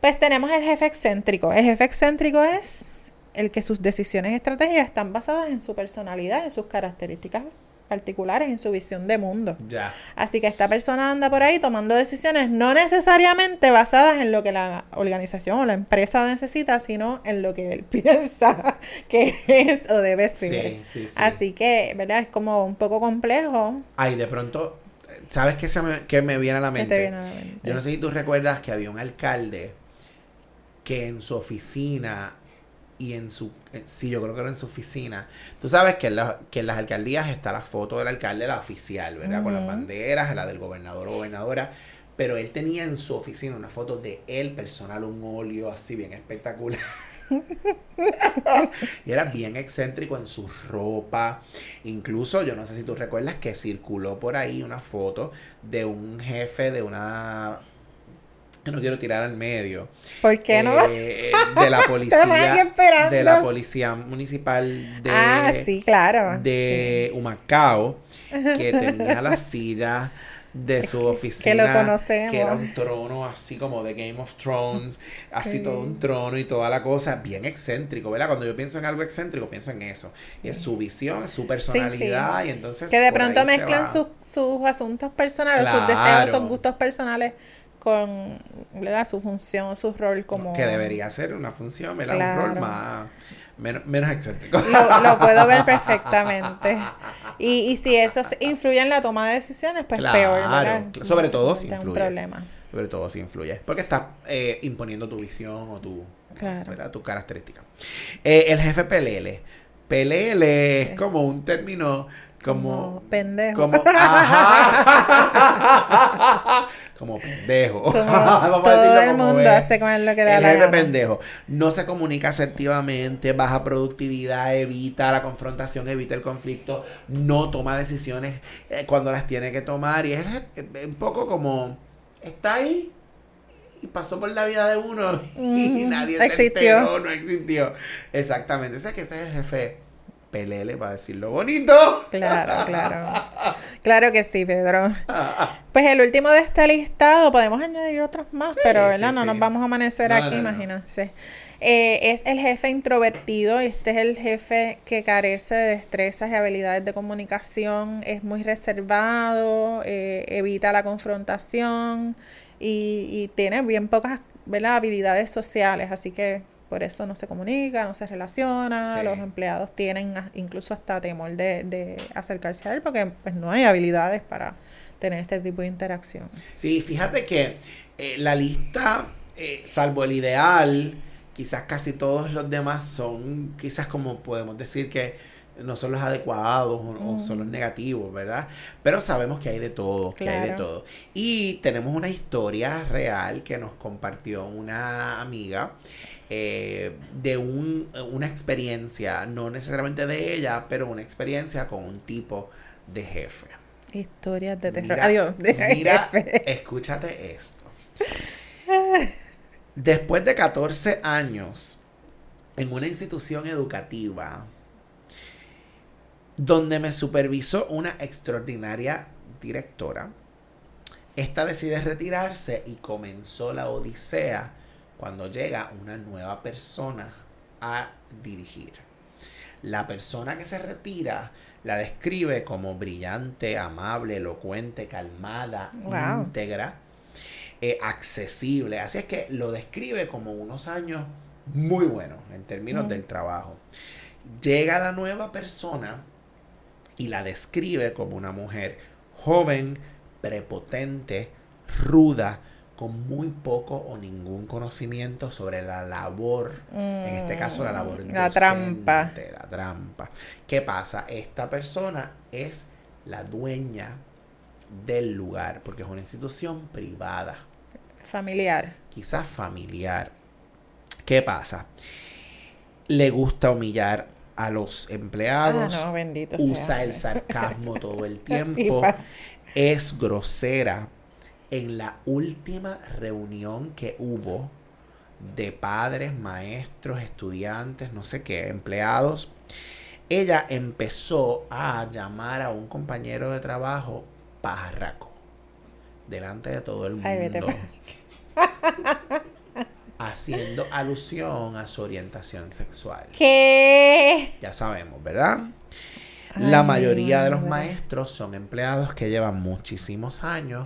Pues tenemos el jefe excéntrico. El jefe excéntrico es el que sus decisiones y estrategias están basadas en su personalidad, en sus características particulares, en su visión de mundo. Ya. Así que esta persona anda por ahí tomando decisiones no necesariamente basadas en lo que la organización o la empresa necesita, sino en lo que él piensa que es o debe ser. Sí, sí, sí. Así que, ¿verdad? Es como un poco complejo. Ay, de pronto, ¿sabes qué, se me, qué me viene a la ¿Qué mente? te viene a la mente? Yo no sé si tú recuerdas que había un alcalde que en su oficina y en su... eh, Sí, yo creo que era en su oficina. Tú sabes que en, la- que en las alcaldías está la foto del alcalde, la oficial, ¿verdad? Con las banderas, la del gobernador o gobernadora. Pero él tenía en su oficina una foto de él personal, un óleo así bien espectacular. y era bien excéntrico en su ropa. Incluso, yo no sé si tú recuerdas que circuló por ahí una foto de un jefe de una. Que no quiero tirar al medio. ¿Por qué no? eh, de la policía. de la policía municipal de. ah, sí, claro. De Humacao. Que tenía la silla de su oficina. lo conocemos. Que era un trono así como de Game of Thrones. Así Sí. todo un trono y toda la cosa. Bien excéntrico, ¿verdad? Cuando yo pienso en algo excéntrico, pienso en eso. Y es su visión, es su personalidad. Y entonces. Que de pronto mezclan sus, sus asuntos personales, sus deseos, sus gustos personales con ¿verdad? su función, su rol como... Que debería ser una función, ¿verdad? Un Claro. rol más. Menos, menos excéntrico. Lo, lo puedo ver perfectamente. Y, y si eso influye en la toma de decisiones, pues Claro, peor, ¿verdad? sobre todo si Es un influye. problema. Sobre todo si influye. Porque estás eh, imponiendo tu visión o tu, Claro. ¿verdad? tu característica. Eh, el jefe pelele. Pelele es como un término Como como... pendejo. Como, ajá. como pendejo. Como Vamos a todo decirlo el como mundo es. hace con lo que da El la jefe gana. pendejo no se comunica asertivamente, baja productividad, evita la confrontación, evita el conflicto, no toma decisiones eh, cuando las tiene que tomar y es eh, un poco como está ahí y pasó por la vida de uno y Mm, nadie se existió. enteró, no existió. Exactamente, ese que ese es el jefe pelele para decirlo bonito. Claro, claro. Claro que sí, Pedro. Pues el último de este listado, podemos añadir otros más, pero ¿verdad? sí, no nos vamos a amanecer No, aquí, no, no. imagínense. Eh, es el jefe introvertido, este es el jefe que carece de destrezas y habilidades de comunicación, es muy reservado, eh, evita la confrontación y, y tiene bien pocas ¿verdad? habilidades sociales, así que por eso no se comunica, no se relaciona, Sí. los empleados tienen incluso hasta temor de, de acercarse a él porque pues no hay habilidades para tener este tipo de interacción. Sí, fíjate que eh, la lista, eh, salvo el ideal, quizás casi todos los demás son, quizás como podemos decir que no son los adecuados o, o son los negativos, ¿verdad? Pero sabemos que hay de todo, que hay de todo. Y tenemos una historia real que nos compartió una amiga eh, de un, una experiencia, no necesariamente de ella, pero una experiencia con un tipo de jefe. Historias de terror. Mira, Adiós. de mira, jefe. escúchate esto. Después de 14 años en una institución educativa donde me supervisó una extraordinaria directora, esta decide retirarse y comenzó la odisea cuando llega una nueva persona a dirigir. La persona que se retira la describe como brillante, amable, elocuente, calmada, Wow. íntegra, eh, accesible. Así es que lo describe como unos años muy buenos en términos Mm. del trabajo. Llega la nueva persona y la describe como una mujer joven, prepotente, ruda, con muy poco o ningún conocimiento sobre la labor, en este caso la labor Mm, La trampa. La trampa. ¿Qué pasa? Esta persona es la dueña del lugar, porque es una institución privada, Familiar. quizás familiar. ¿Qué pasa? Le gusta humillar a los Ah, empleados, no, bendito sea. usa el sarcasmo todo el tiempo, es grosera. En la última reunión que hubo de padres, maestros, estudiantes, no sé qué, empleados, ella empezó a llamar a un compañero de trabajo párraco delante de todo el mundo. haciendo alusión a su orientación sexual. ¿Qué? Ya sabemos, ¿verdad? Ay, La mayoría de los maestros son empleados que llevan muchísimos años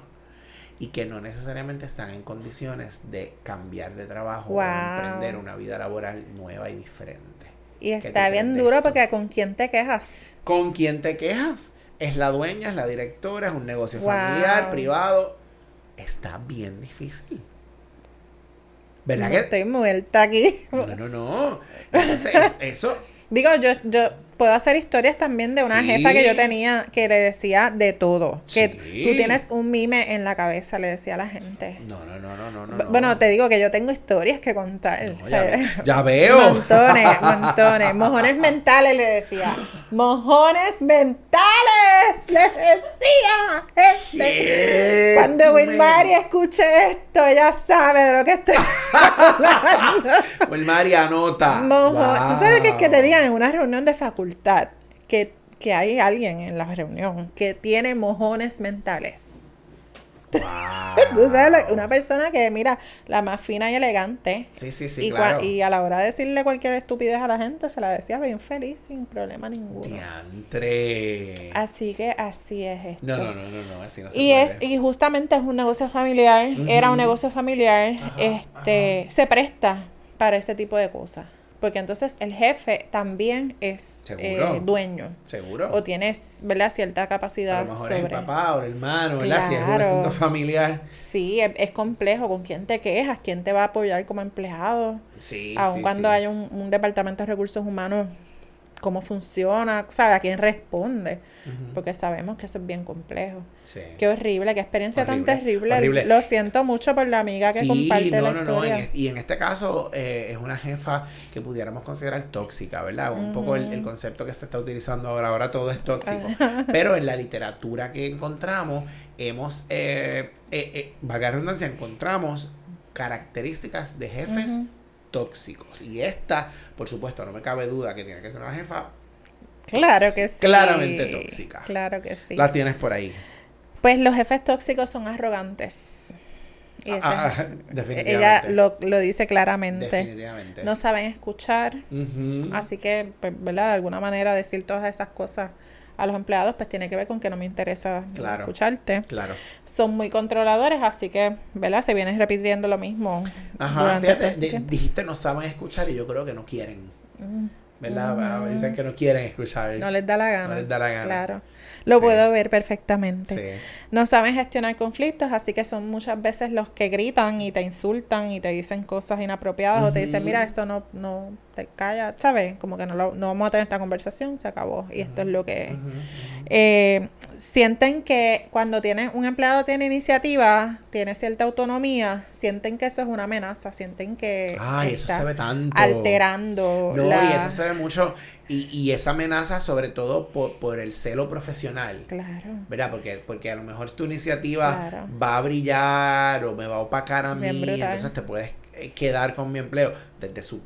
y que no necesariamente están en condiciones de cambiar de trabajo Wow. o emprender una vida laboral nueva y diferente. Y ¿Qué tú está bien duro porque ¿con quién te quejas? ¿Con quién te quejas? Es la dueña, es la directora, es un negocio Wow. familiar, privado. Está bien difícil. ¿Verdad No, que? Estoy muerta aquí. No, no, no. Entonces, es- eso Digo, yo, yo puedo hacer historias también de una Sí. jefa que yo tenía que le decía de todo. Que Sí. tú tienes un mime en la cabeza, le decía a la gente. No, no, no, no, no, no. B- no. Bueno, te digo que yo tengo historias que contar. No, o ya, sea, ve- ya veo. Montones, montones. Mojones mentales le decía. Mojones mentales, les decía. Este. Cuando Wilmary escuche esto, ella sabe de lo que estoy hablando. Wilmary anota. Mojo- Tú sabes que es que te digan en una reunión de facultad que, que hay alguien en la reunión que tiene mojones mentales. Wow. Tú sabes, una persona que, mira, la más fina y elegante. Sí, sí, sí, y, cua- claro. y a la hora de decirle cualquier estupidez a la gente, se la decía bien feliz, sin problema ninguno. Diantre. Así que así es esto. No, no, no, no, no, así no se Y puede. es, y justamente es un negocio familiar, era un negocio familiar, Ajá, este, se presta para este tipo de cosas. Porque entonces el jefe también es eh, dueño. ¿Seguro? O tienes, ¿verdad? Cierta a capacidad lo mejor sobre. es el papá o el hermano, ¿verdad? Si es un Claro. asunto familiar. Sí, es, es complejo. ¿Con quién te quejas? ¿Quién te va a apoyar como empleado? Sí, Aun sí, cuando sí. hay un, un departamento de recursos humanos, ¿cómo funciona? ¿Sabe? ¿A quién responde? Porque sabemos que eso es bien complejo. Sí. Qué horrible, qué experiencia Horrible, tan terrible. horrible. Lo siento mucho por la amiga que Sí, comparte no, la no, no. en y en este caso eh, es una jefa que pudiéramos considerar tóxica, ¿verdad? Un poco el, el concepto que se está utilizando ahora. Ahora todo es tóxico. Pero en la literatura que encontramos, hemos, eh, eh, eh, valga redundancia, encontramos características de jefes Ujú. Tóxicos. Y esta, por supuesto, no me cabe duda que tiene que ser una jefa Claro que sí. Claramente tóxica. Claro que sí. La tienes por ahí. Pues los jefes tóxicos son arrogantes. Y ese- Ah, ah, definitivamente. ella lo, lo dice claramente. Definitivamente. No saben escuchar. Así que, pues, ¿verdad? De alguna manera decir todas esas cosas a los empleados, pues tiene que ver con que no me interesa Claro. escucharte. Claro. Son muy controladores, así que, ¿verdad? Se viene repitiendo lo mismo. Ajá, fíjate, este dijiste no saben escuchar y yo creo que no quieren. Mm. ¿Verdad? Dicen que no quieren escuchar. No les da la gana. No les da la gana. Claro. Lo Sí. puedo ver perfectamente. Sí. No saben gestionar conflictos, así que son muchas veces los que gritan y te insultan y te dicen cosas inapropiadas o te dicen, mira, esto no, no te calla, ¿sabes? Como que no, lo- no vamos a tener esta conversación, se acabó. Y esto es lo que es. Eh, sienten que cuando tiene, un empleado tiene iniciativa, tiene cierta autonomía, sienten que eso es una amenaza, sienten que Ay, eso está se ve tanto. alterando No, la... y eso se ve mucho. Y, y esa amenaza, sobre todo por, por el celo profesional. Claro. ¿Verdad? Porque, porque a lo mejor tu iniciativa Claro. va a brillar o me va a opacar a Bien mí. brutal. Entonces te puedes eh, quedar con mi empleo desde su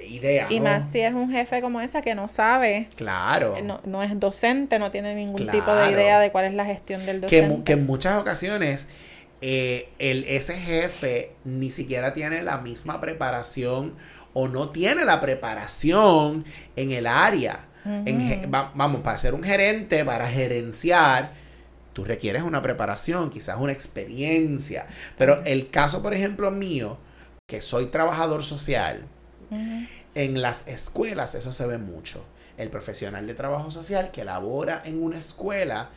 idea. Y ¿no? más si es un jefe como esa que no sabe Claro. no, no es docente, no tiene ningún tipo de idea de cuál es la gestión del docente. que en muchas ocasiones eh, el, ese jefe ni siquiera tiene la misma preparación o no tiene la preparación en el área. En va- vamos, para ser un gerente, para gerenciar, tú requieres una preparación, quizás una experiencia. Pero el caso, por ejemplo, mío, que soy trabajador social, En las escuelas eso se ve mucho. El profesional de trabajo social que labora en una escuela,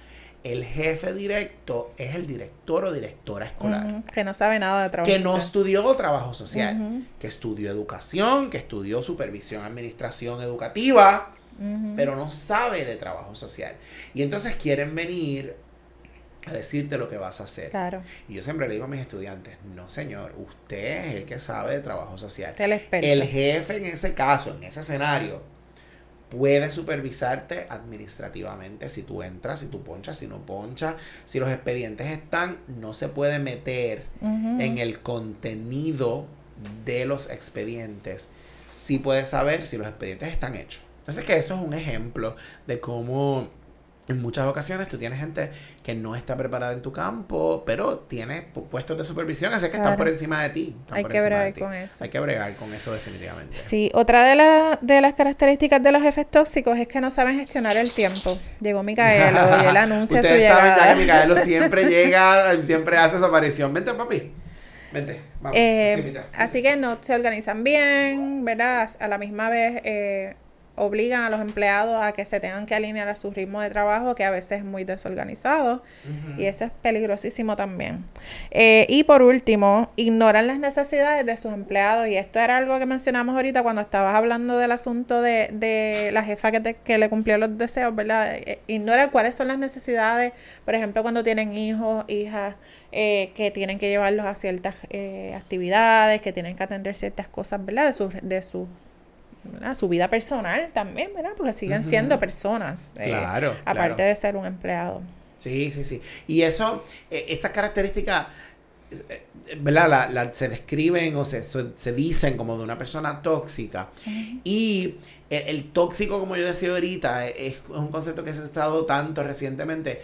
el jefe directo es el director o directora escolar. Que no sabe nada de trabajo Que no social. estudió trabajo social, que estudió educación, que estudió supervisión, administración educativa, pero no sabe de trabajo social. Y entonces quieren venir a decirte lo que vas a hacer. Claro, Y yo siempre le digo a mis estudiantes, no señor, usted es el que sabe de trabajo social. el. El jefe en ese caso, en ese escenario, puede supervisarte administrativamente si tú entras, si tú ponchas, si no ponchas, si los expedientes están, no se puede meter en el contenido de los expedientes. Sí puede saber si los expedientes están hechos. Entonces que eso es un ejemplo de cómo en muchas ocasiones tú tienes gente que no está preparada en tu campo, pero tiene pu- puestos de supervisión, así que están por encima de ti. Hay que bregar con eso. Hay que bregar con eso definitivamente. Sí, otra de, la- de las características de los jefes tóxicos es que no saben gestionar el tiempo. Llegó Micaelo y él anuncia su Ustedes saben ya que Micaelo siempre llega, siempre hace su aparición. Vente, papi. Vente, vamos. Eh, así que no se organizan bien, ¿verdad? A la misma vez eh, obligan a los empleados a que se tengan que alinear a su ritmo de trabajo, que a veces es muy desorganizado, y eso es peligrosísimo también. Eh, y por último, ignoran las necesidades de sus empleados, y esto era algo que mencionamos ahorita cuando estabas hablando del asunto de, de la jefa que, te- que le cumplió los deseos, ¿verdad? Eh, ignoran cuáles son las necesidades, por ejemplo, cuando tienen hijos, hijas, eh, que tienen que llevarlos a ciertas eh, actividades, que tienen que atender ciertas cosas, ¿verdad? De su, de su, ¿verdad? su vida personal también, ¿verdad? Porque siguen siendo personas, eh, Claro, aparte claro. de ser un empleado. Sí, sí, sí. Y eso, eh, esa característica, eh, ¿verdad? La, la- se describen o se, se, se dicen como de una persona tóxica. Y el, el tóxico, como yo decía ahorita, es, es un concepto que se ha estado tanto recientemente,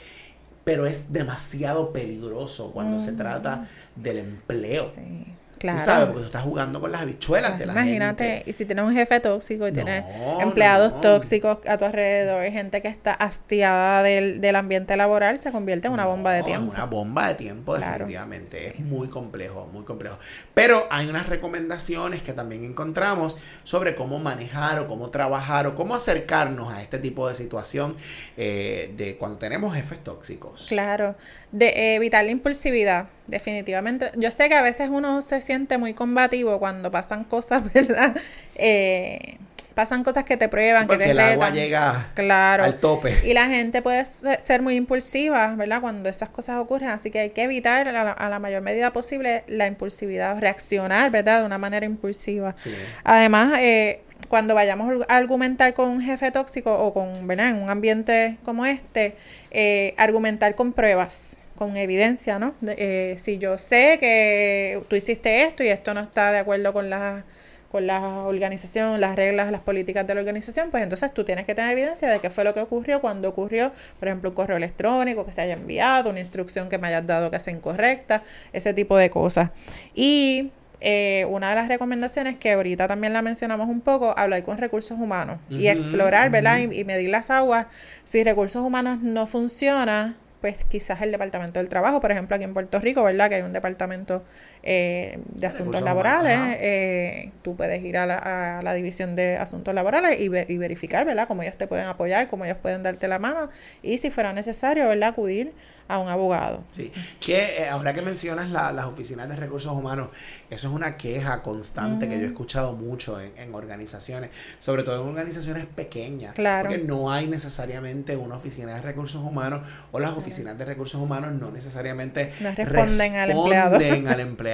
pero es demasiado peligroso cuando se trata del empleo. Sí, Tú claro. sabes, porque tú estás jugando con las habichuelas de la Imagínate, gente. y si tienes un jefe tóxico y tienes No, empleados no. tóxicos a tu alrededor, gente que está hastiada del, del ambiente laboral, se convierte en una bomba de tiempo. Una bomba de tiempo, Claro, definitivamente. sí. Es muy complejo, muy complejo. Pero hay unas recomendaciones que también encontramos sobre cómo manejar o cómo trabajar o cómo acercarnos a este tipo de situación eh, de cuando tenemos jefes tóxicos. Claro, de evitar la impulsividad, definitivamente. Yo sé que a veces uno se siente muy combativo cuando pasan cosas, ¿verdad? Eh, pasan cosas que te prueban, que te el agua retan. llega Claro. al tope. Y la gente puede se- ser muy impulsiva, ¿verdad? Cuando esas cosas ocurren. Así que hay que evitar a la, a la mayor medida posible la impulsividad, reaccionar, ¿verdad? De una manera impulsiva. Sí. Además, eh, cuando vayamos a argumentar con un jefe tóxico o con, ¿verdad? En un ambiente como este, eh, argumentar con pruebas, con evidencia, ¿no? De- eh, si yo sé que tú hiciste esto y esto no está de acuerdo con las con la organización, las reglas, las políticas de la organización, pues entonces tú tienes que tener evidencia de qué fue lo que ocurrió, cuando ocurrió, por ejemplo, un correo electrónico que se haya enviado, una instrucción que me hayas dado que sea incorrecta, ese tipo de cosas. Y eh, una de las recomendaciones que ahorita también la mencionamos un poco, hablar con recursos humanos y explorar, ¿verdad? y, y, medir las aguas. Si recursos humanos no funciona, pues quizás el Departamento del Trabajo, por ejemplo, aquí en Puerto Rico, ¿verdad? Que hay un departamento eh, de asuntos laborales, eh, tú puedes ir a la, a la, división de asuntos laborales y, y, verificar, ¿verdad? Cómo ellos te pueden apoyar, cómo ellos pueden darte la mano y si fuera necesario, ¿verdad? Acudir a un abogado. Sí, que eh, ahora que mencionas la, las oficinas de recursos humanos, eso es una queja constante que yo he escuchado mucho en, en, organizaciones, sobre todo en organizaciones pequeñas, claro. porque no hay necesariamente una oficina de recursos humanos o las oficinas de recursos humanos no necesariamente no responden, responden al empleado. al empleado.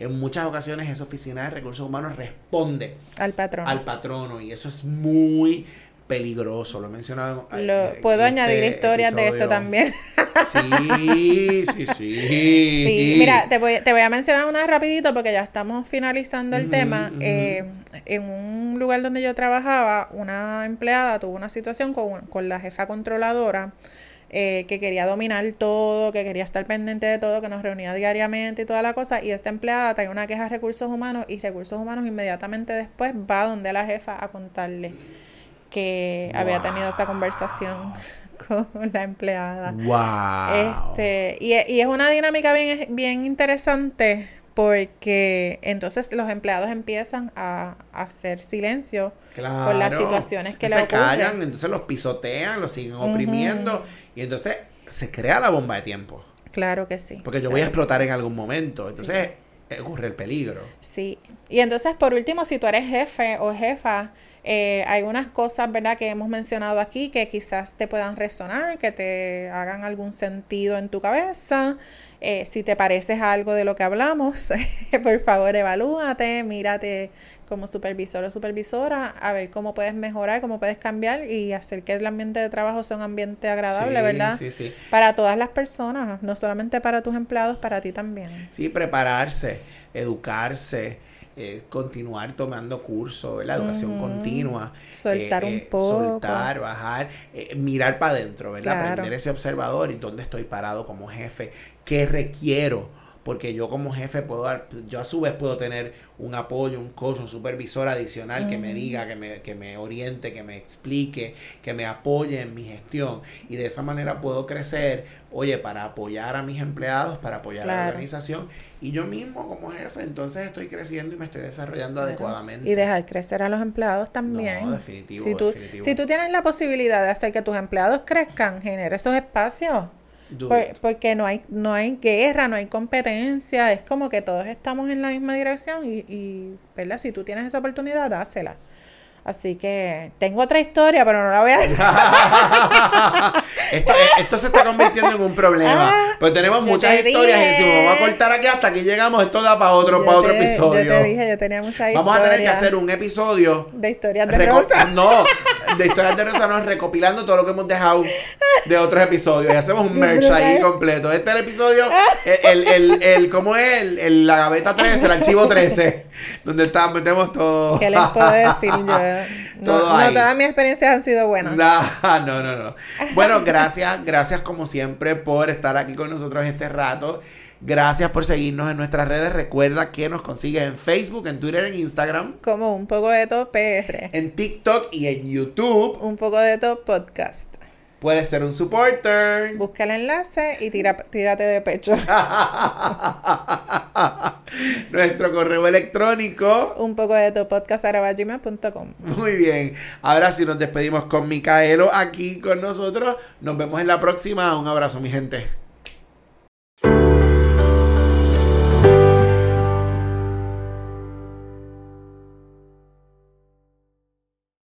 En muchas ocasiones esa oficina de recursos humanos responde al patrono. Al patrono y eso es muy peligroso, lo he mencionado. Lo, puedo este añadir historias episodio. de esto también. Sí, sí, sí. Sí, mira, te voy, te voy a mencionar una rapidito porque ya estamos finalizando el uh -huh, tema. Uh -huh. eh, en un lugar donde yo trabajaba, una empleada tuvo una situación con, con la jefa controladora. Eh, que quería dominar todo, que quería estar pendiente de todo, que nos reunía diariamente y toda la cosa. Y esta empleada trae una queja a recursos humanos y recursos humanos inmediatamente después va donde la jefa a contarle que wow. había tenido esa conversación con la empleada. Wow. Este, y, y, es una dinámica bien, bien interesante porque entonces los empleados empiezan a, a hacer silencio claro. con las situaciones que se le ocurren. callan, entonces los pisotean, los siguen oprimiendo uh -huh. y entonces se crea la bomba de tiempo. Claro que sí. Porque yo claro voy a explotar sí. en algún momento. Entonces sí. ocurre el peligro. Sí. Y entonces, por último, si tú eres jefe o jefa, eh, hay unas cosas, ¿verdad?, que hemos mencionado aquí que quizás te puedan resonar, que te hagan algún sentido en tu cabeza. Eh, si te pareces a algo de lo que hablamos, por favor, evalúate, mírate como supervisor o supervisora, a ver cómo puedes mejorar, cómo puedes cambiar y hacer que el ambiente de trabajo sea un ambiente agradable, sí, ¿verdad? Sí, sí. Para todas las personas, no solamente para tus empleados, para ti también. Sí, prepararse, educarse. Eh, continuar tomando cursos, la educación uh -huh. continua, soltar eh, un poco, soltar, bajar, eh, mirar para adentro, ¿verdad? Claro. Aprender ese observador y dónde estoy parado como jefe, qué requiero, porque yo como jefe puedo dar, yo a su vez puedo tener un apoyo, un coach, un supervisor adicional que me diga, que me, que me oriente, que me explique, que me apoye en mi gestión y de esa manera puedo crecer, oye, para apoyar a mis empleados, para apoyar claro. a la organización y yo mismo como jefe, entonces estoy creciendo y me estoy desarrollando claro. adecuadamente. Y dejar crecer a los empleados también. No, definitivo, si tú, definitivo. Si tú tienes la posibilidad de hacer que tus empleados crezcan, genera esos espacios. Por, porque no hay, no hay guerra, no hay competencia, es como que todos estamos en la misma dirección y, y ¿verdad? Si tú tienes esa oportunidad, dásela. Así que tengo otra historia, pero no la voy a esto, eh, esto, se está convirtiendo en un problema. Ah, pues tenemos muchas historias dije. y me vamos a cortar aquí hasta que llegamos, esto da para otro, yo para otro episodio. Yo te dije, yo tenía muchas Vamos a tener que hacer un episodio de historias de Rosa. No, de historias de Rosa, no, recopilando todo lo que hemos dejado de otros episodios. Y hacemos un merch ahí completo. Este es el episodio, el, el, el, el ¿cómo es? El, el, la gaveta 13, el archivo 13, donde está, metemos todo. ¿Qué les puedo decir yo? No, no, todas mis experiencias han sido buenas. No, no, no, no. Bueno, gracias, gracias como siempre por estar aquí con nosotros este rato. Gracias por seguirnos en nuestras redes. Recuerda que nos consigues en Facebook, en Twitter, en Instagram. Como un poco de todo PR. En TikTok y en YouTube. Un poco de todo podcast. Puedes ser un supporter. Busca el enlace y tira, tírate de pecho. Nuestro correo electrónico. Un poco de tu podcast Muy bien. Ahora sí nos despedimos con Micaelo aquí con nosotros. Nos vemos en la próxima. Un abrazo, mi gente.